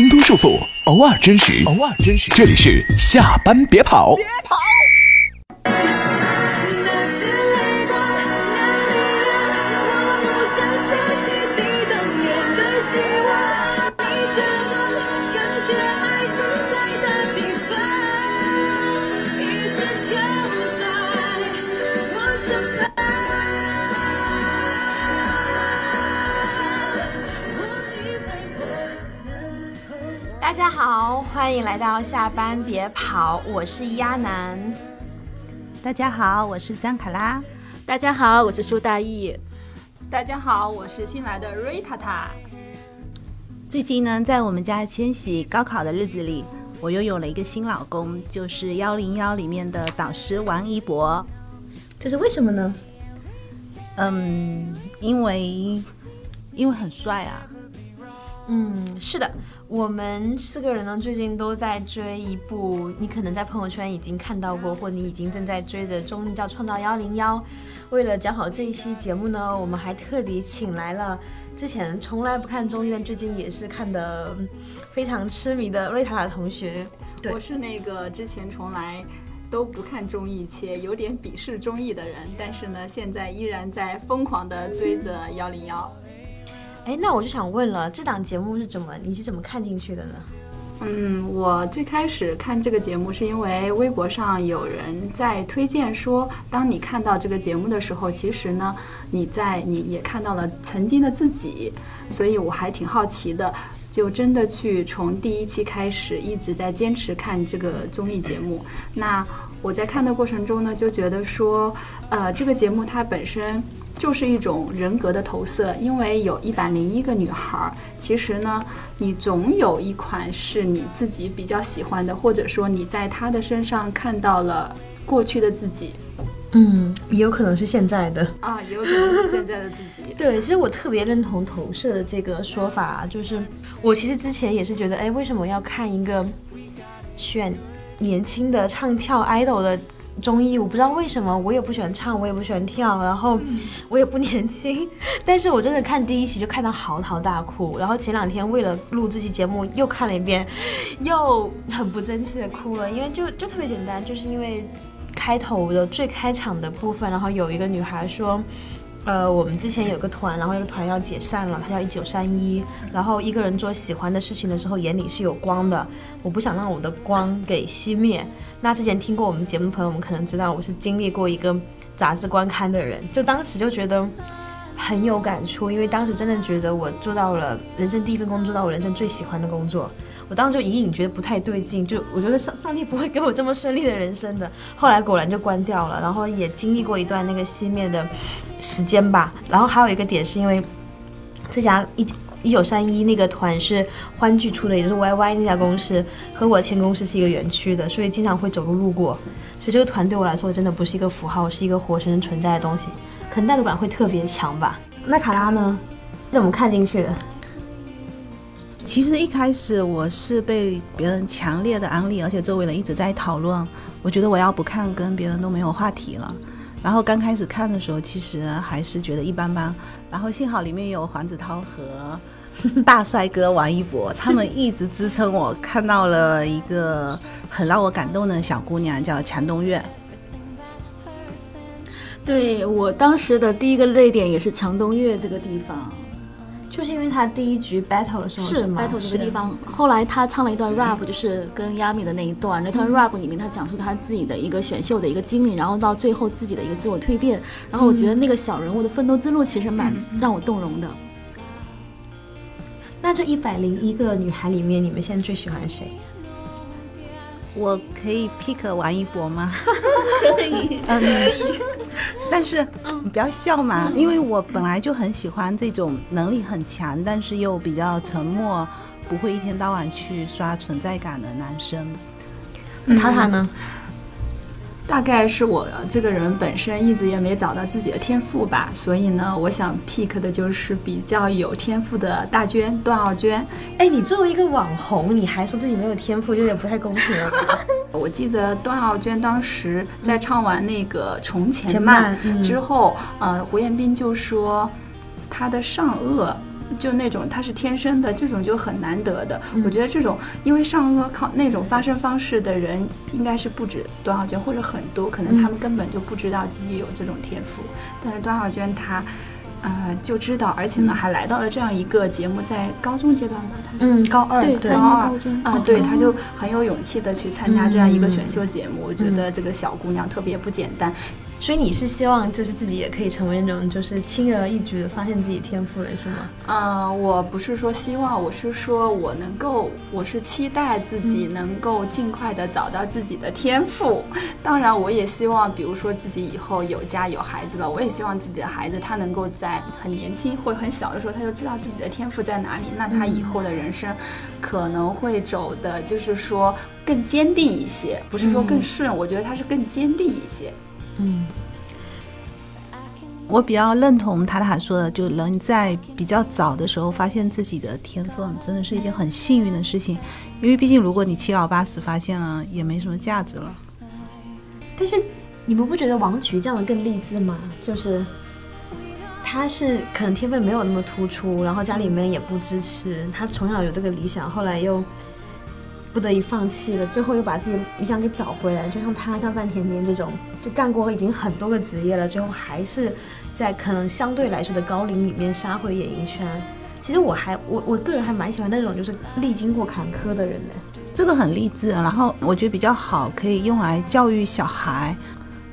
挣脱束缚，偶尔真实，偶尔真实。这里是下班别跑，别跑。欢迎来到下班别跑，我是鸭楠。大家好，我是张卡拉。大家好，我是苏大义。大家好，我是新来的瑞塔塔。最近呢，在我们家千禧高考的日子里，我又有了一个新老公，就是幺零幺里面的导师王一博。这是为什么呢？嗯，因为因为很帅啊。嗯，是的。我们四个人呢，最近都在追一部你可能在朋友圈已经看到过，或你已经正在追的综艺，叫《创造幺零幺》。为了讲好这一期节目呢，我们还特地请来了之前从来不看综艺，但最近也是看的非常痴迷的瑞塔塔同学。我是那个之前从来都不看综艺且有点鄙视综艺的人，但是呢，现在依然在疯狂的追着幺零幺。哎，那我就想问了，这档节目是怎么，你是怎么看进去的呢？嗯，我最开始看这个节目是因为微博上有人在推荐说，当你看到这个节目的时候，其实呢，你在你也看到了曾经的自己，所以我还挺好奇的，就真的去从第一期开始一直在坚持看这个综艺节目。那我在看的过程中呢，就觉得说，呃，这个节目它本身。就是一种人格的投射，因为有一百零一个女孩，其实呢，你总有一款是你自己比较喜欢的，或者说你在她的身上看到了过去的自己，嗯，也有可能是现在的啊，也有可能是现在的自己。对，其实我特别认同投射的这个说法，就是我其实之前也是觉得，哎，为什么要看一个选年轻的唱跳 idol 的？综艺我不知道为什么，我也不喜欢唱，我也不喜欢跳，然后我也不年轻，但是我真的看第一期就看到嚎啕大哭，然后前两天为了录这期节目又看了一遍，又很不争气的哭了，因为就就特别简单，就是因为开头的最开场的部分，然后有一个女孩说。呃，我们之前有个团，然后那个团要解散了，它叫一九三一。然后一个人做喜欢的事情的时候，眼里是有光的。我不想让我的光给熄灭。那之前听过我们节目朋友们可能知道，我是经历过一个杂志观刊的人，就当时就觉得很有感触，因为当时真的觉得我做到了人生第一份工作，到我人生最喜欢的工作。我当时就隐隐觉得不太对劲，就我觉得上上帝不会给我这么顺利的人生的。后来果然就关掉了，然后也经历过一段那个熄灭的时间吧。然后还有一个点是因为这家一一九三一那个团是欢聚出的，也就是 YY 那家公司和我前公司是一个园区的，所以经常会走路路过。所以这个团对我来说真的不是一个符号，是一个活生生存在的东西，可能代入感会特别强吧。那卡拉呢？怎么看进去的？其实一开始我是被别人强烈的安利，而且周围人一直在讨论。我觉得我要不看，跟别人都没有话题了。然后刚开始看的时候，其实还是觉得一般般。然后幸好里面有黄子韬和 大帅哥王一博，他们一直支撑我，看到了一个很让我感动的小姑娘，叫强东月。对我当时的第一个泪点也是强东月这个地方。就是因为他第一局 battle 的时候是 battle 这个地方，后来他唱了一段 rap，就是跟 Yami 的那一段，那段 rap 里面他讲述他自己的一个选秀的一个经历，然后到最后自己的一个自我蜕变，然后我觉得那个小人物的奋斗之路其实蛮让我动容的。那这一百零一个女孩里面，你们现在最喜欢谁？我可以 pick 王一博吗？可以，嗯，但是你不要笑嘛，因为我本来就很喜欢这种能力很强，但是又比较沉默，不会一天到晚去刷存在感的男生。塔塔呢？大概是我这个人本身一直也没找到自己的天赋吧，所以呢，我想 pick 的就是比较有天赋的大娟段奥娟。哎，你作为一个网红，你还说自己没有天赋，有点不太公平了。我记得段奥娟当时在唱完那个《从前慢》之后，呃，胡彦斌就说她的上颚就那种他是天生的，这种就很难得的。我觉得这种因为上颚靠那种发声方式的人，应该是不止段浩娟或者很多，可能他们根本就不知道自己有这种天赋。但是段浩娟她。呃，就知道，而且呢，还来到了这样一个节目，在高中阶段吧，他嗯，高二高二高中啊，对，他就很有勇气的去参加这样一个选秀节目。我觉嗯得这个小姑娘特别不简单。所以你是希望就是自己也可以成为那种就是轻而易举的发现自己天赋人是吗？呃，我不是说希望，我是说我能够，我是期待自己能够尽快的找到自己的天赋。当然，我也希望，比如说自己以后有家有孩子了，我也希望自己的孩子他能够在很年轻或者很小的时候，他就知道自己的天赋在哪里。那他以后的人生可能会走的，就是说更坚定一些，不是说更顺，我觉得他是更坚定一些。嗯，我比较认同塔塔说的，就能在比较早的时候发现自己的天分，真的是一件很幸运的事情。因为毕竟，如果你七老八十发现了，也没什么价值了。但是你们不觉得王菊这样的更励志吗？就是他是可能天分没有那么突出，然后家里面也不支持，他从小有这个理想，后来又不得已放弃了，最后又把自己理想给找回来。就像他，像范甜甜这种，就干过已经很多个职业了，最后还是在可能相对来说的高龄里面杀回演艺圈。其实我还我我个人还蛮喜欢那种就是历经过坎坷的人的。这个很励志，然后我觉得比较好，可以用来教育小孩。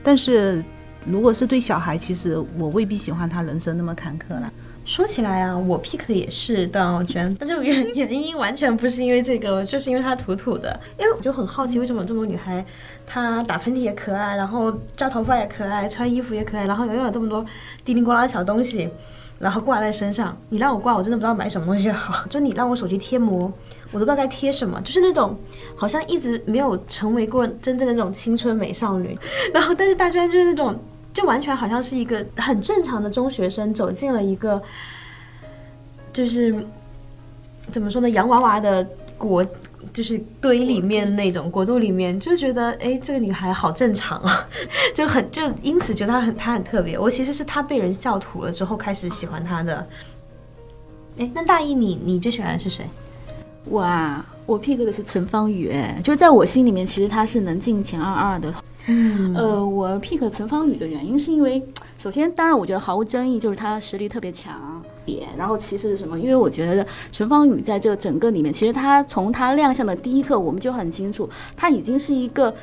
但是如果是对小孩，其实我未必喜欢他人生那么坎坷了。说起来啊，我 pick 的也是段奥娟，但是原原因完全不是因为这个，就是因为她土土的。因为我就很好奇，为什么这么多女孩，她打喷嚏也可爱，然后扎头发也可爱，穿衣服也可爱，然后永远有这么多叮铃咣啷的小东西，然后挂在身上。你让我挂，我真的不知道买什么东西好。就你让我手机贴膜，我都不知道该贴什么，就是那种好像一直没有成为过真正的那种青春美少女。然后，但是大娟就是那种。就完全好像是一个很正常的中学生走进了一个，就是怎么说呢，洋娃娃的国，就是堆里面那种国度里面，就觉得哎，这个女孩好正常啊，就很就因此觉得她很她很特别。我其实是她被人笑吐了之后开始喜欢她的。哎，那大一你你最喜欢的是谁？我啊，我 pick 的是陈芳宇，哎，就是在我心里面，其实她是能进前二二的。嗯呃，我 pick 陈芳宇的原因是因为，首先，当然我觉得毫无争议，就是他实力特别强。点，然后其次是什么？因为我觉得陈芳宇在这整个里面，其实他从他亮相的第一刻，我们就很清楚，他已经是一个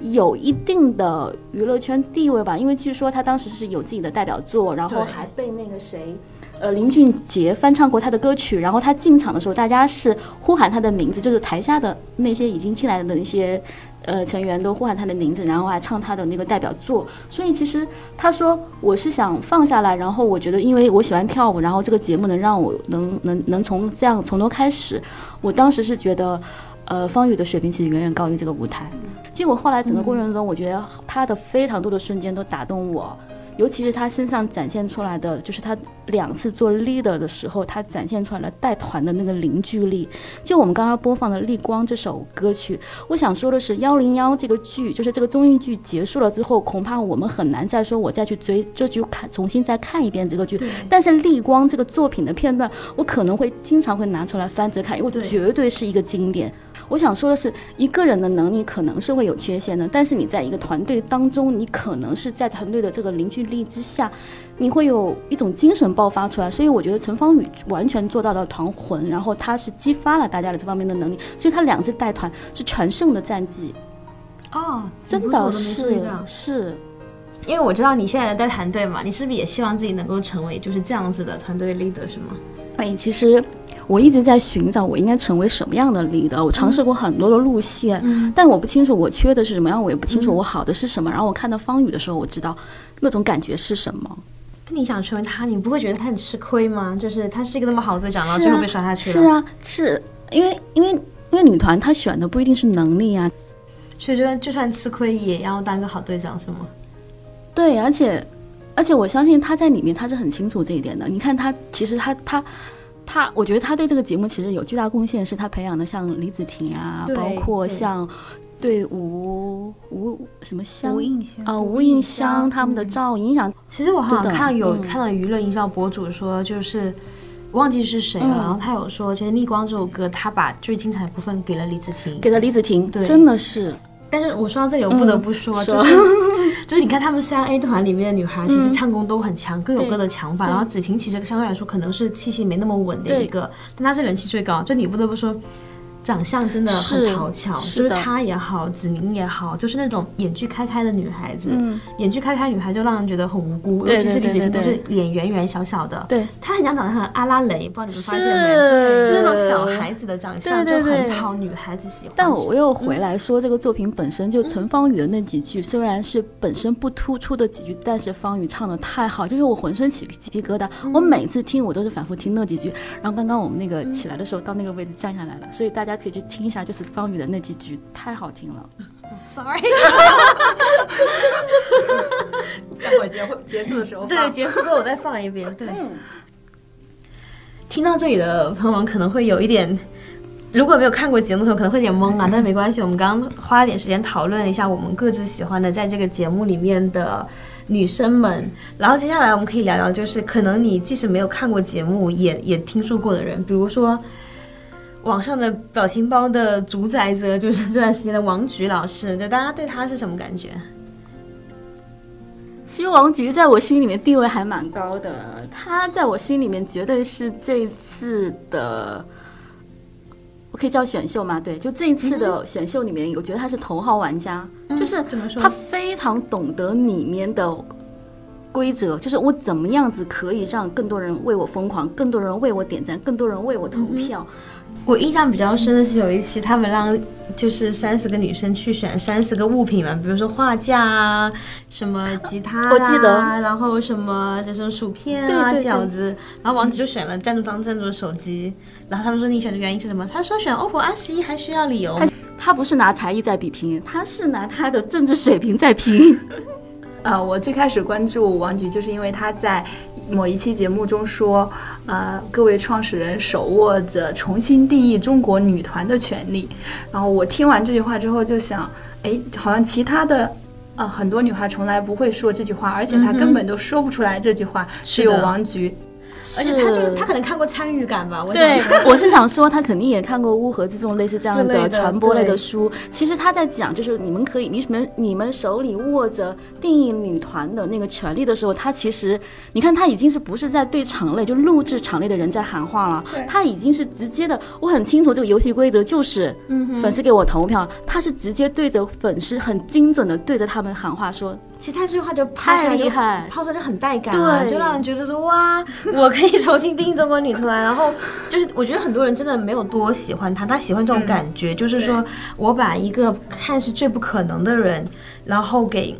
有一定的娱乐圈地位吧。因为据说他当时是有自己的代表作，然后还被那个谁。呃，林俊杰翻唱过他的歌曲，然后他进场的时候，大家是呼喊他的名字，就是台下的那些已经进来的那些呃成员都呼喊他的名字，然后还唱他的那个代表作。所以其实他说我是想放下来，然后我觉得因为我喜欢跳舞，然后这个节目能让我能能能从这样从头开始，我当时是觉得，呃，方宇的水平其实远远高于这个舞台。结果后来整个过程中，我觉得他的非常多的瞬间都打动我。尤其是他身上展现出来的，就是他两次做 leader 的时候，他展现出来了带团的那个凝聚力。就我们刚刚播放的《逆光》这首歌曲，我想说的是，幺零幺这个剧，就是这个综艺剧结束了之后，恐怕我们很难再说我再去追这剧看，重新再看一遍这个剧。但是《逆光》这个作品的片段，我可能会经常会拿出来翻着看，因为绝对是一个经典。我想说的是，一个人的能力可能是会有缺陷的，但是你在一个团队当中，你可能是在团队的这个凝聚力之下，你会有一种精神爆发出来。所以我觉得陈芳宇完全做到了团魂，然后他是激发了大家的这方面的能力，所以他两次带团是全胜的战绩，哦，真的是是。因为我知道你现在在团队嘛，你是不是也希望自己能够成为就是这样子的团队 leader 是吗？哎，其实我一直在寻找我应该成为什么样的 leader，我尝试过很多的路线，嗯但我不清楚我缺的是什么样，我也不清楚我好的是什么。然后我看到方宇的时候，我知道那种感觉是什么。那你想成为他，你不会觉得他很吃亏吗？就是他是一个那么好的队长，然后最后被刷下去了。是啊，是因为因为因为女团她选的不一定是能力啊，所以说就算吃亏也要当个好队长是吗？对，而且而且我相信他在里面他是很清楚这一点的。你看他其实他他他，我觉得他对这个节目其实有巨大贡献，是他培养的像李子婷啊，包括像对吴吴什么香吴印香啊吴映香他们的照影响。其实我好像看有嗯看到娱乐营销博主说，就是忘记是谁了，嗯然后他有说，其实《逆光》这首歌，他把最精彩的部分给了李子婷，给了李子婷，对真的是，但是我说到这里，我不得不说，嗯就是 就是你看他们三 A 团里面的女孩，其实唱功都很强，各有各的强法。然后子婷其实相对来说可能是气息没那么稳的一个，但她是人气最高。就你不得不说。长相真的很讨巧，就是她也好，子宁也好，就是那种眼距开开的女孩子。嗯，眼距开开女孩就让人觉得很无辜，对尤其是李子对对对婷都是脸圆圆小小的，对，她很像长得很阿拉蕾，不知道你们发现没？是就那种小孩子的长相，就很讨女孩子喜欢。但我又回来说，这个作品本身就陈芳语的那几句，虽然是本身不突出的几句，但是芳语唱的太好，就是我浑身起鸡皮疙瘩。我每次听，我都是反复听那几句。然后刚刚我们那个起来的时候，到那个位置降下来了，所以大家可以去听一下，就是方宇的那几句，太好听了。sorry，待会儿结会结束的时候对，结束之后我再放一遍。对，听到这里的朋友们可能会有一点，如果没有看过节目的朋友可能会有点懵啊，但没关系，我们刚刚花了点时间讨论了一下我们各自喜欢的在这个节目里面的女生们，然后接下来我们可以聊聊，就是可能你即使没有看过节目，也也听说过的人，比如说。网上的表情包的主宰者就是这段时间的王菊老师，就大家对他是什么感觉？其实王菊在我心里面地位还蛮高的，他在我心里面绝对是这一次的，我可以叫选秀吗？对，就这一次的选秀里面，我觉得他是头号玩家，就是怎么说她非常懂得里面的规则，就是我怎么样子可以让更多人为我疯狂，更多人为我点赞，更多人为我投票。我印象比较深的是有一期他们让就是三十个女生去选三十个物品嘛，比如说画架啊，什么吉他、啊，我记得然后什么就是薯片啊、对对对饺子，然后王子就选了赞助商赞助的手机，然后他们说你选的原因是什么？他说选 OPPO R 十一还需要理由吗？她不是拿才艺在比拼，他是拿他的政治水平在拼。呃，我最开始关注王菊，就是因为他在某一期节目中说，呃，各位创始人手握着重新定义中国女团的权利。然后我听完这句话之后就想，哎，好像其他的。呃，很多女孩从来不会说这句话，而且她根本都说不出来这句话，只有王菊。而且他这个他可能看过参与感吧，我对，我是想说，他肯定也看过《乌合之众》类似这样的的传播类的对书。其实他在讲，就是你们可以，你们你们手里握着定义女团的那个权利的时候，他其实，你看他已经是不是在对场内就录制场内的人在喊话了？他已经是直接的，我很清楚这个游戏规则就是，粉丝给我投票，他是直接对着粉丝很精准的对着他们喊话说，其实他这句话就太就厉害抛出来就很带感啊，对就让人觉得说哇，我可以重新定义中国女团。然后就是我觉得很多人真的没有多喜欢他，他喜欢这种感觉，就是说我把一个看似最不可能的人，然后给。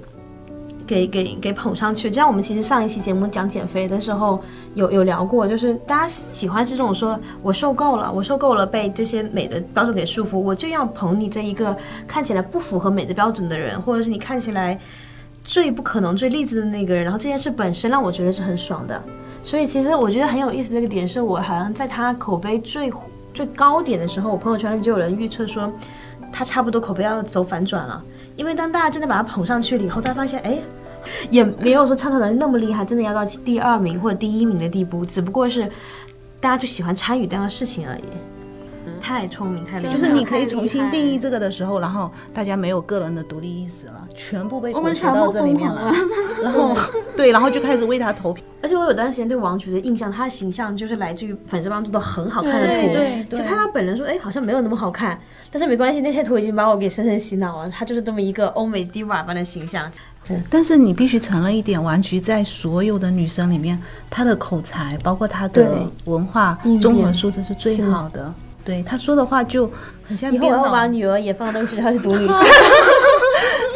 给给给捧上去，就像我们其实上一期节目讲减肥的时候有有聊过，就是大家喜欢是这种说我受够了，我受够了被这些美的标准给束缚，我就要捧你这一个看起来不符合美的标准的人，或者是你看起来最不可能、最励志的那个人，然后这件事本身让我觉得是很爽的。所以其实我觉得很有意思的一个点是，我好像在他口碑最最高点的时候，我朋友圈里就有人预测说，他差不多口碑要走反转了。因为当大家真的把他捧上去了以后，大家发现，哎，也没有说唱跳能力那么厉害，真的要到第二名或者第一名的地步，只不过是大家就喜欢参与这样的事情而已。太聪明，太厉害！就是你可以重新定义这个的时候，然后大家没有个人的独立意识了，全部被裹挟我们到这里面了，然后对，然后就开始为他投票。而且我有段时间对王菊的印象，她的形象就是来自于粉丝帮做的很好看的对图。对对其实看她本人说，哎，好像没有那么好看，但是没关系，那些图已经把我给深深洗脑了。她就是这么一个欧美 diva 般的形象。但是你必须承认一点，王菊在所有的女生里面，她的口才，包括她的文化综合素质是最好的。对他说的话就很像以后我编导，要把女儿也放到学校去读女校。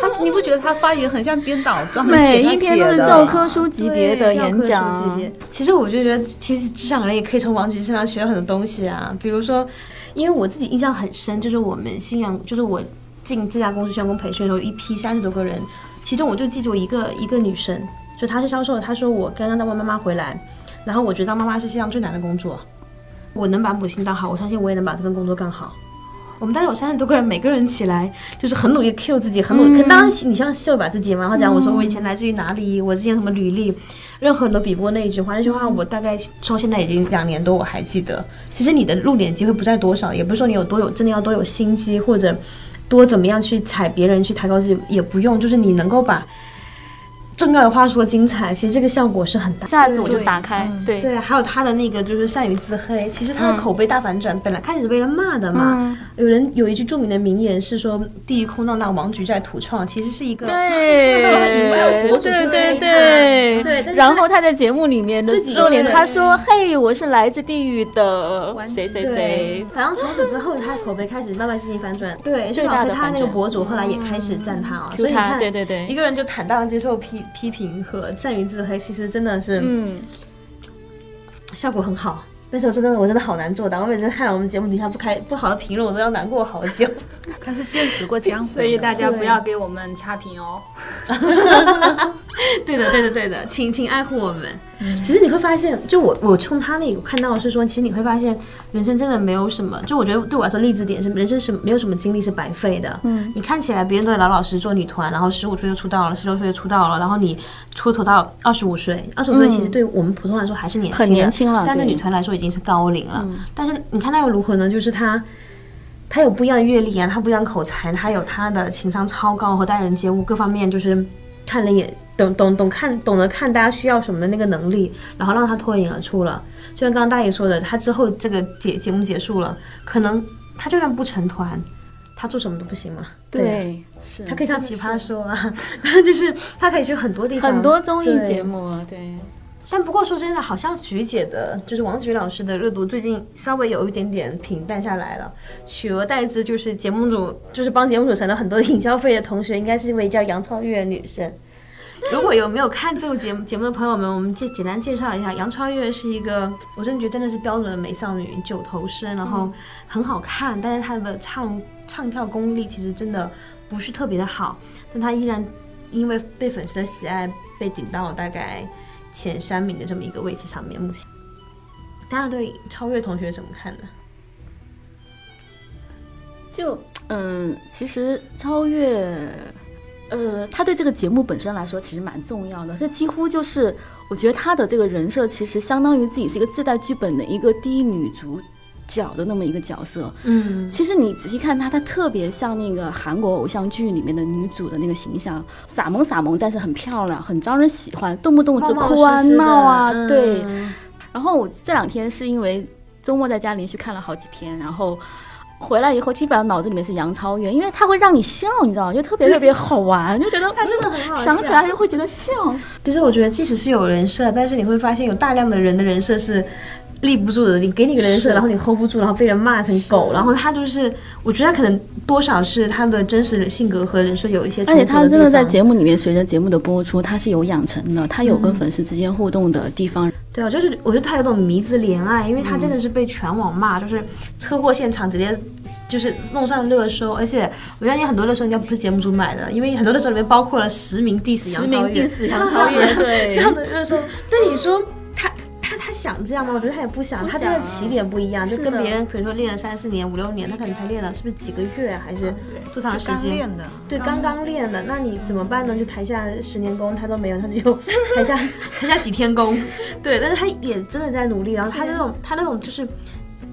她你不觉得他发言很像编导专门每给她一篇都是写的教科书级别的演讲。其实我就觉得，其实职场人也可以从王菊身上学到很多东西啊。比如说，因为我自己印象很深，就是我们信仰，就是我进这家公司员工培训的时候，一批三十多个人，其中我就记住一个一个女生，就她是销售，她说我刚刚当完妈妈回来，然后我觉得当妈妈是世界上最难的工作，我能把母亲当好，我相信我也能把这份工作干好。我们大概有三十多个人，每个人起来就是很努力地 Q 自己，很努力。可当然，你像秀把自己嘛，然后讲我说我以前来自于哪里，我之前什么履历，任何人都比不过那一句话。那句话我大概到现在已经两年多，我还记得。其实你的露脸机会不在多少，也不是说你有多有真的要多有心机或者多怎么样去踩别人去抬高自己，也不用，就是你能够把重要的话说精彩，其实这个效果是很大。下次我就打开，对。对，还有他的那个就是善于自黑，其实他的口碑大反转，本来开始是被人骂的嘛。有人有一句著名的名言是说“地狱空荡荡，王菊在土创”，其实是一个对。营销博主去对对对对，然后他在节目里面的自己露脸，他说：“嘿，我是来自地狱的谁谁谁。，好像从此之后，他的口碑开始慢慢进行反转。对，最大的就好他那个博主后来也开始赞他啊所以你他看，对对对。一个人就坦荡接受批批评和善于自黑，其实真的是嗯，效果很好。但是我说真的，我真的好难做到。我每次看到我们节目底下不开不好的评论，我都要难过好久。他是见识过江湖，所以大家不要给我们差评哦。对的，对的，对的，请请爱护我们。其实你会发现，就我我从他那里看到的是说，其实你会发现，人生真的没有什么。就我觉得对我来说，励志点是人生是没有什么经历是白费的。嗯，你看起来别人都老老实实做女团，然后十五岁就出道了，十六岁就出道了，然后你出头到二十五岁，二十五岁其实对我们普通来说还是年轻的，很年轻了但对女团来说已经是高龄了。但是你看他又如何呢？就是他。他有不一样的阅历啊，他不一样口才，他有他的情商超高和待人接物各方面，就是看了一眼懂懂懂看懂得看大家需要什么的那个能力，然后让他脱颖而出了。就像刚刚大爷说的，他之后这个节节目结束了，可能他就算不成团，他做什么都不行嘛。对，是他可以上奇葩说啊，就是他可以去很多地方，很多综艺节目啊，对，但不过说真的，好像菊姐的，就是王菊老师的热度最近稍微有一点点平淡下来了，取而代之就是节目组，就是帮节目组省了很多营销费的同学，应该是一位叫杨超越的女生。如果有没有看这个节目节目的朋友们，我们简简单介绍一下，杨超越是一个，我真的觉得真的是标准的美少女，九头身，然后很好看，但是她的唱唱跳功力其实真的不是特别的好，但她依然因为被粉丝的喜爱，被顶到了大概前三名的这么一个位置上面。目前，大家对超越同学怎么看呢？就嗯，其实超越，呃，他对这个节目本身来说其实蛮重要的。这几乎就是，我觉得他的这个人设其实相当于自己是一个自带剧本的一个第一女主角的那么一个角色。嗯，其实你仔细看她，她特别像那个韩国偶像剧里面的女主的那个形象，傻萌傻萌，但是很漂亮，很招人喜欢，动不动就哭啊闹啊，嗯对。然后我这两天是因为周末在家连续看了好几天，然后回来以后基本上脑子里面是杨超越，因为她会让你笑，你知道吗？就特别特别好玩，就觉得她真的很好想起来就会觉得笑。其实我觉得，即使是有人设，但是你会发现有大量的人的人设是立不住的。你给你个人设，然后你 hold 不住，然后被人骂成狗，然后他就是，我觉得他可能多少是他的真实的性格和人设有一些冲突而且他真的在节目里面，随着节目的播出，他是有养成的，他有跟粉丝之间互动的地方。对啊，就是我觉得他有种迷之怜爱，因为他真的是被全网骂，就是车祸现场直接就是弄上热搜，而且我相信很多热搜应该不是节目组买的，因为很多热搜里面包括了实名 diss 杨超越，diss 杨超越对 这样的热搜。但你说他他他想这样吗？我觉得他也不想，不他真的起点不一样，就跟别人比如说练了三四年、五六年，他可能才练了是不是几个月啊还是多长时间？刚练的，对，刚刚练的，那你怎么办呢？就台下十年功他都没有，他只有 台下台下几天功。对，但是他也真的在努力。然后他那种他那种就是，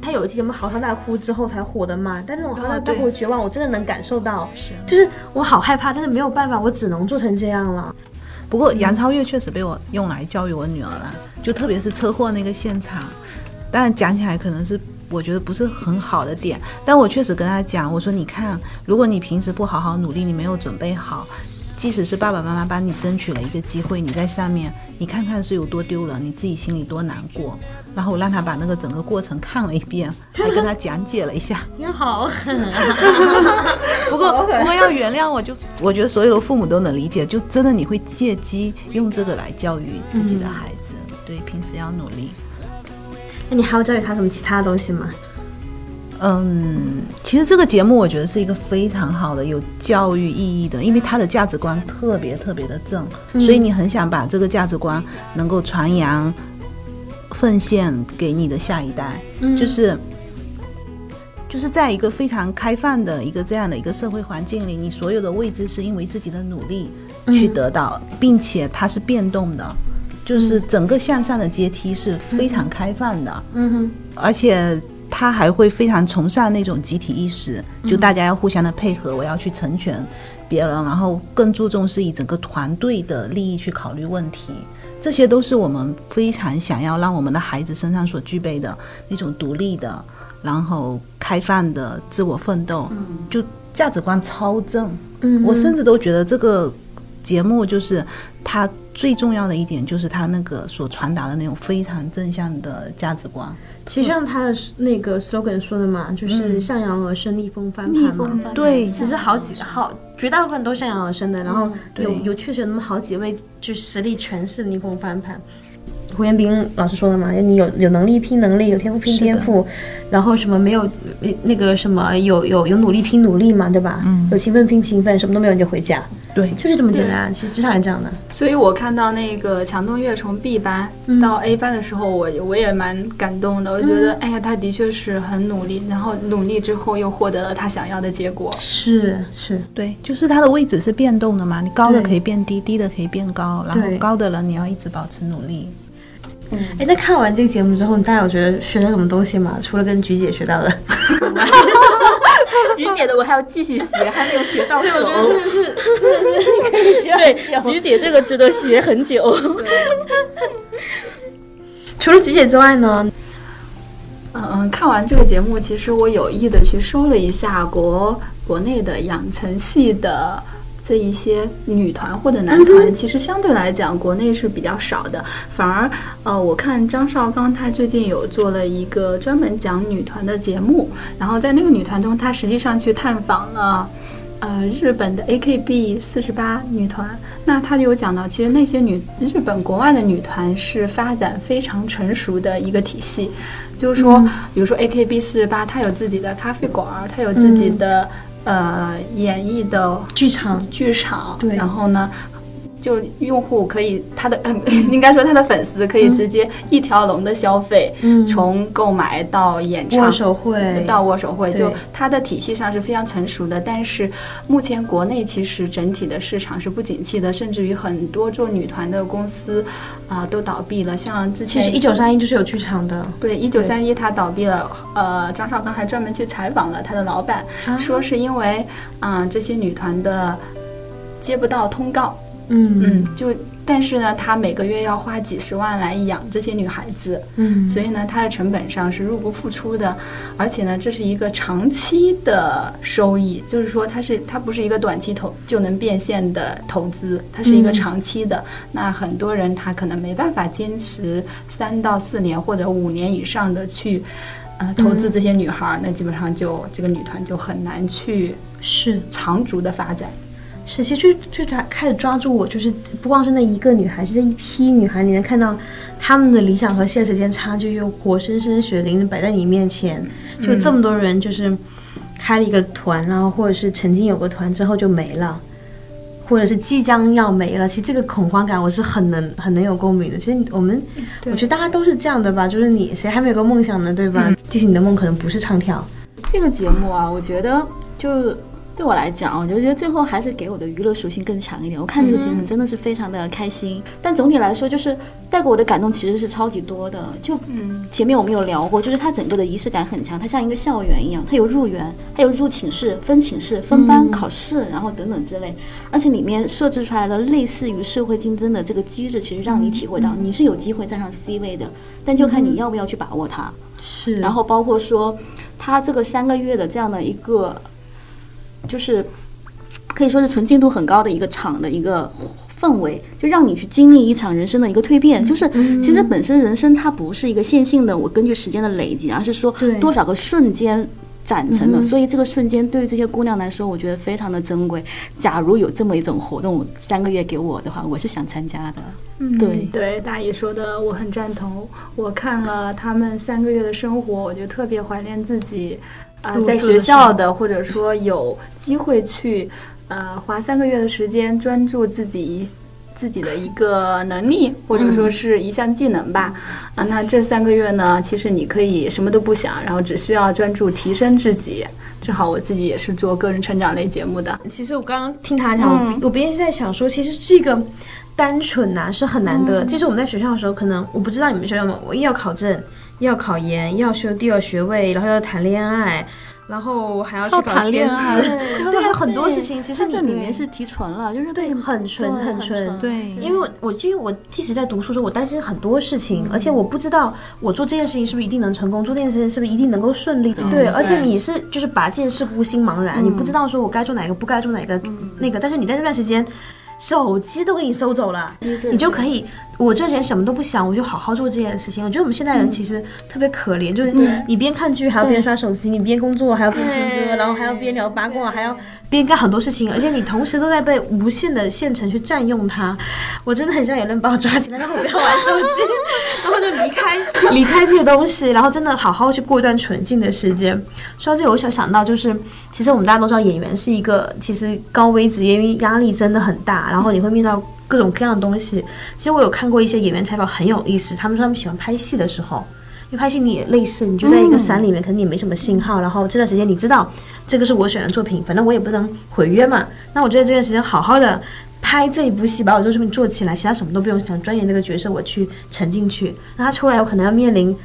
他有一期节目嚎啕大哭之后才火的嘛。但那种嚎啕大哭绝望，我真的能感受到，就是我好害怕，但是没有办法，我只能做成这样了。不过杨超越确实被我用来教育我女儿了，就特别是车祸那个现场，当然讲起来可能是我觉得不是很好的点，但我确实跟她讲，我说你看，如果你平时不好好努力，你没有准备好。即使是爸爸妈妈帮你争取了一个机会，你在上面，你看看是有多丢人，你自己心里多难过。然后我让他把那个整个过程看了一遍，还跟他讲解了一下。你好狠啊！不过不过要原谅我就，我觉得所有的父母都能理解，就真的你会借机用这个来教育自己的孩子，对，平时要努力。那你还要教育他什么其他东西吗？嗯，其实这个节目我觉得是一个非常好的有教育意义的，因为它的价值观特别特别的正，所以你很想把这个价值观能够传扬、奉献给你的下一代，就是。就是在一个非常开放的一个这样的一个社会环境里，你所有的位置是因为自己的努力去得到，并且它是变动的，就是整个向上的阶梯是非常开放的，嗯哼，而且他还会非常崇尚那种集体意识，就大家要互相的配合，我要去成全别人，然后更注重是以整个团队的利益去考虑问题。这些都是我们非常想要让我们的孩子身上所具备的那种独立的，然后开放的自我奋斗，就价值观超正。嗯我甚至都觉得这个节目就是它最重要的一点，就是它那个所传达的那种非常正向的价值观。其实像他的那个 slogan 说的嘛，就是向阳而生，逆风翻盘嘛。逆风翻盘对其实好几好，绝大部分都向阳而生的，然后有对有确实有那么好几位，就实力全是逆风翻盘。胡彦斌老师说的嘛，你有有能力拼能力，有天赋拼天赋，然后什么没有呃那个什么有有有努力拼努力嘛，对吧？嗯有勤奋拼勤奋，什么都没有你就回家，对，就是这么简单。其实职场也这样的。所以我看到那个强东月从 B 班到 A 班的时候，我我也蛮感动的。我觉得，哎呀，他的确是很努力，然后努力之后又获得了他想要的结果。是是，对，就是他的位置是变动的嘛，你高的可以变低，低的可以变高，然后高的人你要一直保持努力。哎，那看完这个节目之后，大家有觉得学了什么东西吗？除了跟菊姐学到的，菊姐的我还要继续学，还没有学到手。真的是真的是可以学对，菊姐这个值得学很久。除了菊姐之外呢，嗯，看完这个节目，其实我有意的去搜了一下国国内的养成系的这一些女团或者男团，其实相对来讲国内是比较少的。反而，呃，我看张绍刚他最近有做了一个专门讲女团的节目，然后在那个女团中，他实际上去探访了。呃，日本的 AKB 四十八女团，那他就有讲到，其实那些女日本国外的女团是发展非常成熟的一个体系，就是说，比如说 AKB 四十八，它有自己的咖啡馆儿，它有自己的、呃演绎的剧场剧场，对。然后呢，就用户可以他的、呃、应该说他的粉丝可以直接一条龙的消费，嗯从购买到演唱握手会到握手会，就它的体系上是非常成熟的。但是目前国内其实整体的市场是不景气的，甚至于很多做女团的公司啊、都倒闭了。像之前其实一九三一就是有剧场的，对，一九三一它倒闭了。呃，张绍刚还专门去采访了他的老板，啊说是因为啊、这些女团的接不到通告，嗯嗯，就但是呢，他每个月要花几十万来养这些女孩子，嗯所以呢，它的成本上是入不敷出的，而且呢，这是一个长期的收益，就是说它是它不是一个短期投就能变现的投资，它是一个嗯长期的。那很多人他可能没办法坚持三到四年或者五年以上的去。呃，投资这些女孩儿，那基本上就这个女团就很难去是长足的发展。是，其实就就抓开始抓住我，就是不光是那一个女孩，是这一批女孩，你能看到她们的理想和现实间差距又活生生血淋淋摆在你面前，就这么多人就是开了一个团，然后或者是曾经有个团之后就没了。或者是即将要没了，其实这个恐慌感我是很能很能有共鸣的。其实我们，我觉得大家都是这样的吧，就是你谁还没有个梦想呢，对吧？即使你的梦可能不是唱跳，这个节目啊，我觉得就对我来讲，我就觉得最后还是给我的娱乐属性更强一点。我看这个节目真的是非常的开心，但总体来说，就是带给我的感动其实是超级多的。就嗯前面我们有聊过，就是它整个的仪式感很强，它像一个校园一样，它有入园，还有入寝室、分寝室、分班、考试，然后等等之类。而且里面设置出来了类似于社会竞争的这个机制，其实让你体会到你是有机会站上 C 位的，但就看你要不要去把握它。是然后包括说，它这个三个月的这样的一个，就是可以说是纯净度很高的一个场的一个氛围，就让你去经历一场人生的一个蜕变。就是其实本身人生它不是一个线性的，我根据时间的累积，而是说多少个瞬间。攒成的，所以这个瞬间对于这些姑娘来说，我觉得非常的珍贵。假如有这么一种活动，三个月给我的话，我是想参加的。对，对，大姨说的我很赞同。我看了他们三个月的生活，我就特别怀念自己，呃，在学校的，或者说有机会去，呃，花三个月的时间专注自己一自己的一个能力，或者说是一项技能吧。啊，那这三个月呢，其实你可以什么都不想，然后只需要专注提升自己。正好我自己也是做个人成长类节目的，其实我刚刚听他讲，嗯我我边在想说，其实这个单纯呐、是很难得。其实我们在学校的时候，可能我不知道你们学校有没有，我又要考证，又要考研，要修第二学位，然后要谈恋爱，然后还要去要搞谈恋兼爱职，对，有很多事情。其实这你里面是提纯了，就是对很纯很很纯对因为我我因为我即使在读书的时候，我担心很多事情，而且我不知道我做这件事情是不是一定能成功，做这件事情是不是一定能够顺利。对，而且你是就是把这件事故心茫然，你不知道说我该做哪个，不该做哪个，那个。但是你在这段时间。手机都给你收走了，你就可以，我这段时间什么都不想，我就好好做这件事情。我觉得我们现代人其实特别可怜，就是你边看剧还要边刷手机，你边工作还要边听歌，然后还要边聊八卦，还要边干很多事情，而且你同时都在被无限的线程去占用它。我真的很想有人把我抓起来，让我不要玩手机，然后就离开离开这些东西，然后真的好好去过一段纯净的时间。说到这个，我想想到就是，其实我们大家都知道，演员是一个其实高危职业，因为压力真的很大，然后你会面到各种各样的东西。其实我有看过一些演员采访，很有意思，他们说他们喜欢拍戏的时候。因为拍戏你也类似，你就在一个山里面，可能也没什么信号，然后这段时间你知道这个是我选的作品，反正我也不能毁约嘛，那我就在这段时间好好的拍这一部戏，把我这个作品做起来，其他什么都不用想，钻研这个角色我去沉进去。那他出来，我可能要面临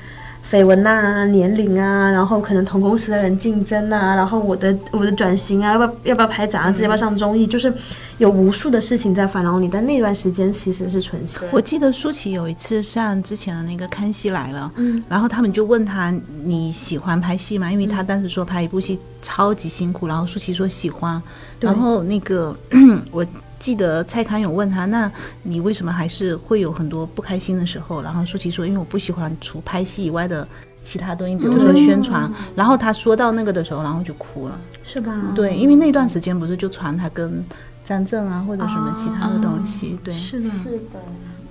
绯闻呐、年龄啊，然后可能同公司的人竞争啊，然后我的我的转型啊，要不要要不要拍杂志，要不要上综艺，就是有无数的事情在烦恼你，但那段时间其实是纯情。我记得舒淇有一次上之前的那个《康熙来了》，嗯，然后他们就问他你喜欢拍戏吗？因为他当时说拍一部戏超级辛苦，然后舒淇说喜欢，然后那个 我记得蔡康永问他，那你为什么还是会有很多不开心的时候？然后舒淇说，因为我不喜欢除拍戏以外的其他东西，比如说宣传。然后他说到那个的时候，然后就哭了。是吧？对，因为那段时间不是就传他跟张震啊或者什么其他的东西，对。是的，是的，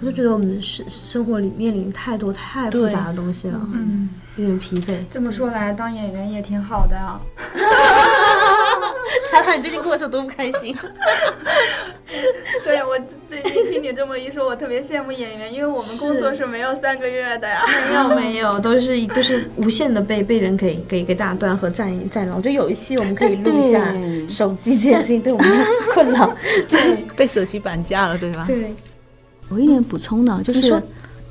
我就觉得我们生生活里面临太多太复杂的东西了，嗯，有点疲惫。这么说来，当演员也挺好的啊。谈谈你最近过得是有多不开心？对我最近听你这么一说，我特别羡慕演员，因为我们工作是没有三个月的呀。没有 没有，都是都是无限的被被人给给给打断和占占了。我觉得有一期我们可以录一下手机这件事情对我们的 困扰。对被手机绑架了，对吧？对，我有一点补充的，就是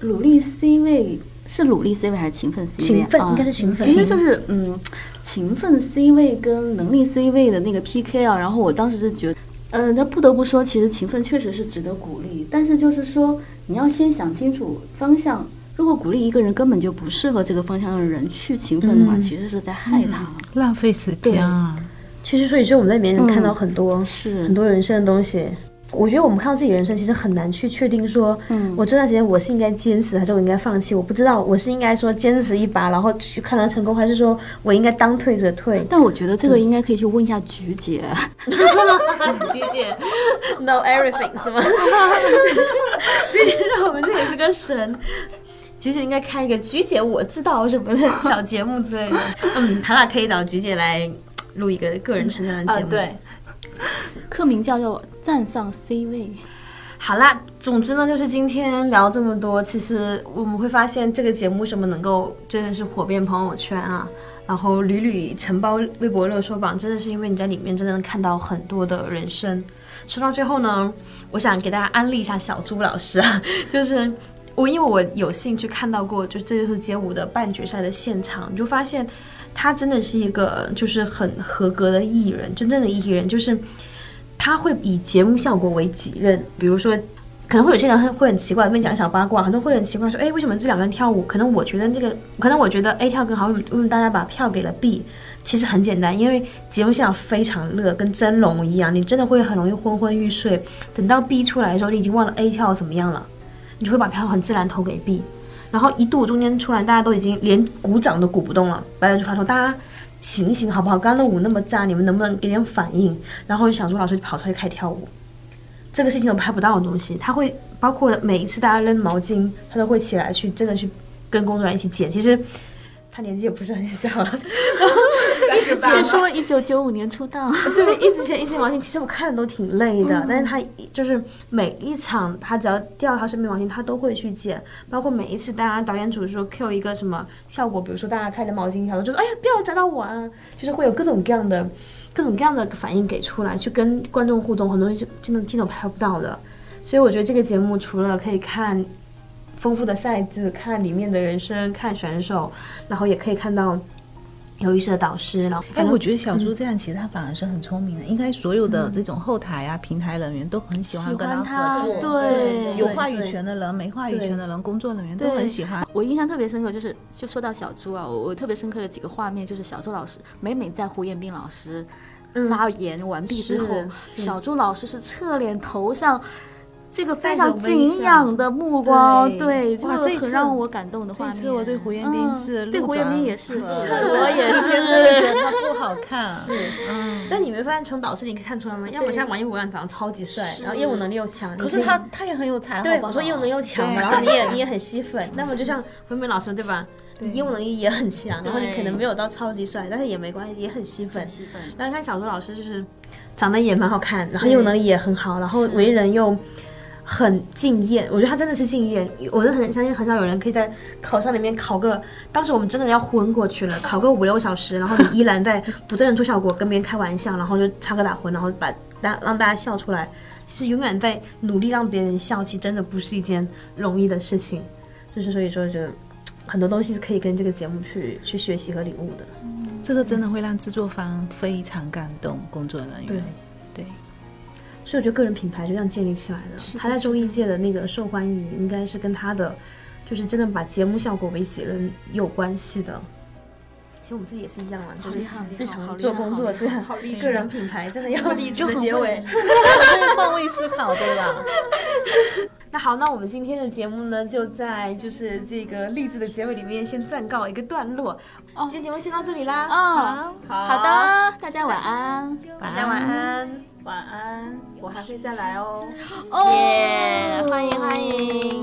努力 C 位是努力 C 位还是勤奋 C 位？啊勤奋应该是勤奋其实就是嗯，勤奋 C 位跟能力 C 位的那个 PK 啊。然后我当时就觉得，呃，那不得不说，其实勤奋确实是值得鼓励，但是就是说你要先想清楚方向。如果鼓励一个人根本就不适合这个方向的人去勤奋的话，其实是在害他。浪费时间啊！其实所以说我们在里面能看到很多、是很多人生的东西。我觉得我们看到自己人生，其实很难去确定说，嗯，我这段时间我是应该坚持还是我应该放弃？我不知道我是应该说坚持一把，然后去看他成功，还是说我应该当退则退？但我觉得这个应该可以去问一下菊姐。菊姐，know everything 是吗？菊姐在我们这也是个神。菊姐应该开一个菊姐我知道什么的小节目之类的。嗯，他俩可以找菊姐来录一个个人成长的节目。对，课名叫做站上 C 位。好啦，总之呢，就是今天聊这么多，其实我们会发现这个节目为什么能够真的是火遍朋友圈啊，然后屡屡承包微博热搜榜，真的是因为你在里面真的能看到很多的人生。说到最后呢，我想给大家安利一下小朱老师啊，就是我因为我有幸去看到过，就这就是街舞的半决赛的现场，你就发现他真的是一个就是很合格的艺人，真正的艺人就是。他会以节目效果为己任，比如说，可能会有些人会会很奇怪，跟你讲小八卦，很多会很奇怪说，哎，为什么这两个人跳舞？可能我觉得这个，可能我觉得 A 跳更好，为什么为大家把票给了 B？其实很简单，因为节目现场非常热，跟蒸笼一样，你真的会很容易昏昏欲睡。等到 B 出来的时候，你已经忘了 A 跳怎么样了，你就会把票很自然投给 B。然后一度中间出来，大家都已经连鼓掌都鼓不动了，白人就发出大家。醒醒好不好？刚刚的舞那么炸，你们能不能给点反应？然后小朱老师就跑出去开始跳舞，这个事情都拍不到的东西，他会包括每一次大家扔毛巾，他都会起来去真的去跟工作人员一起捡。其实他年纪也不是很小了，据说一九九五年出道。对，一直剪一只毛巾，其实我看着都挺累的，但是他就是每一场他只要掉他身边毛巾，他都会去剪，包括每一次大家导演组说 Q 一个什么效果，比如说大家开着毛巾，小时候就说哎呀不要砸到我啊，就是会有各种各样的各种各样的反应给出来，去跟观众互动，很多东西镜头镜头拍不到的。所以我觉得这个节目除了可以看丰富的赛制，看里面的人生，看选手，然后也可以看到有意思的导师。然后，哎，我觉得小朱这样其实他反而是很聪明的，应该所有的这种后台啊、平台人员都很喜欢跟他合作。对，有话语权的人、没话语权的人、工作人员都很喜欢。我印象特别深刻，就是就说到小朱啊，我我特别深刻的几个画面，就是小朱老师每每在胡彦斌老师。发言完毕之后，小朱老师是侧脸头上这个非常敬仰的目光，对，哇，这很让我感动的画面。这次我对胡彦斌是，对胡彦斌也是，我也是，觉得他不好 看。是，嗯。但你没发现从导师你可以看出来吗？要么像王一博一样长得超级帅，然后业务能力又强，可是他他也很有才华。对，我说业务能力又强，然后你也 你也很吸粉。那么就像胡彦斌老师对吧？你业务能力也很强，然后你可能没有到超级帅，但是也没关系，也很吸粉。吸粉。然后看小朱老师就是长得也蛮好看，然后业务能力也很好，然后为人又很敬业。我觉得他真的是敬业，我就很相信很少有人可以在考上里面考个，当时我们真的要昏过去了，考个五六个小时，然后你依然在不断的做效果，跟别人开玩笑，然后就插科打诨，然后把大让大家笑出来。其实永远在努力让别人笑，其实真的不是一件容易的事情。就是所以说，就。很多东西是可以跟这个节目去去学习和领悟的，这个真的会让制作方非常感动，工作人员对，所以我觉得个人品牌就这样建立起来的。他在综艺界的那个受欢迎，应该是跟他的就是真的把节目效果为己任有关系的。其实我们自己也是一样嘛，就是日常做工作，对，个人品牌真的 要励志的结尾，换位思考，对吧？那好，那我们今天的节目呢，就在就是这个励志的结尾里面先暂告一个段落。哦，今天节目先到这里啦。哦，好好的，大家晚安，大家晚安，晚安我还会再来哦。哦。欢迎欢迎。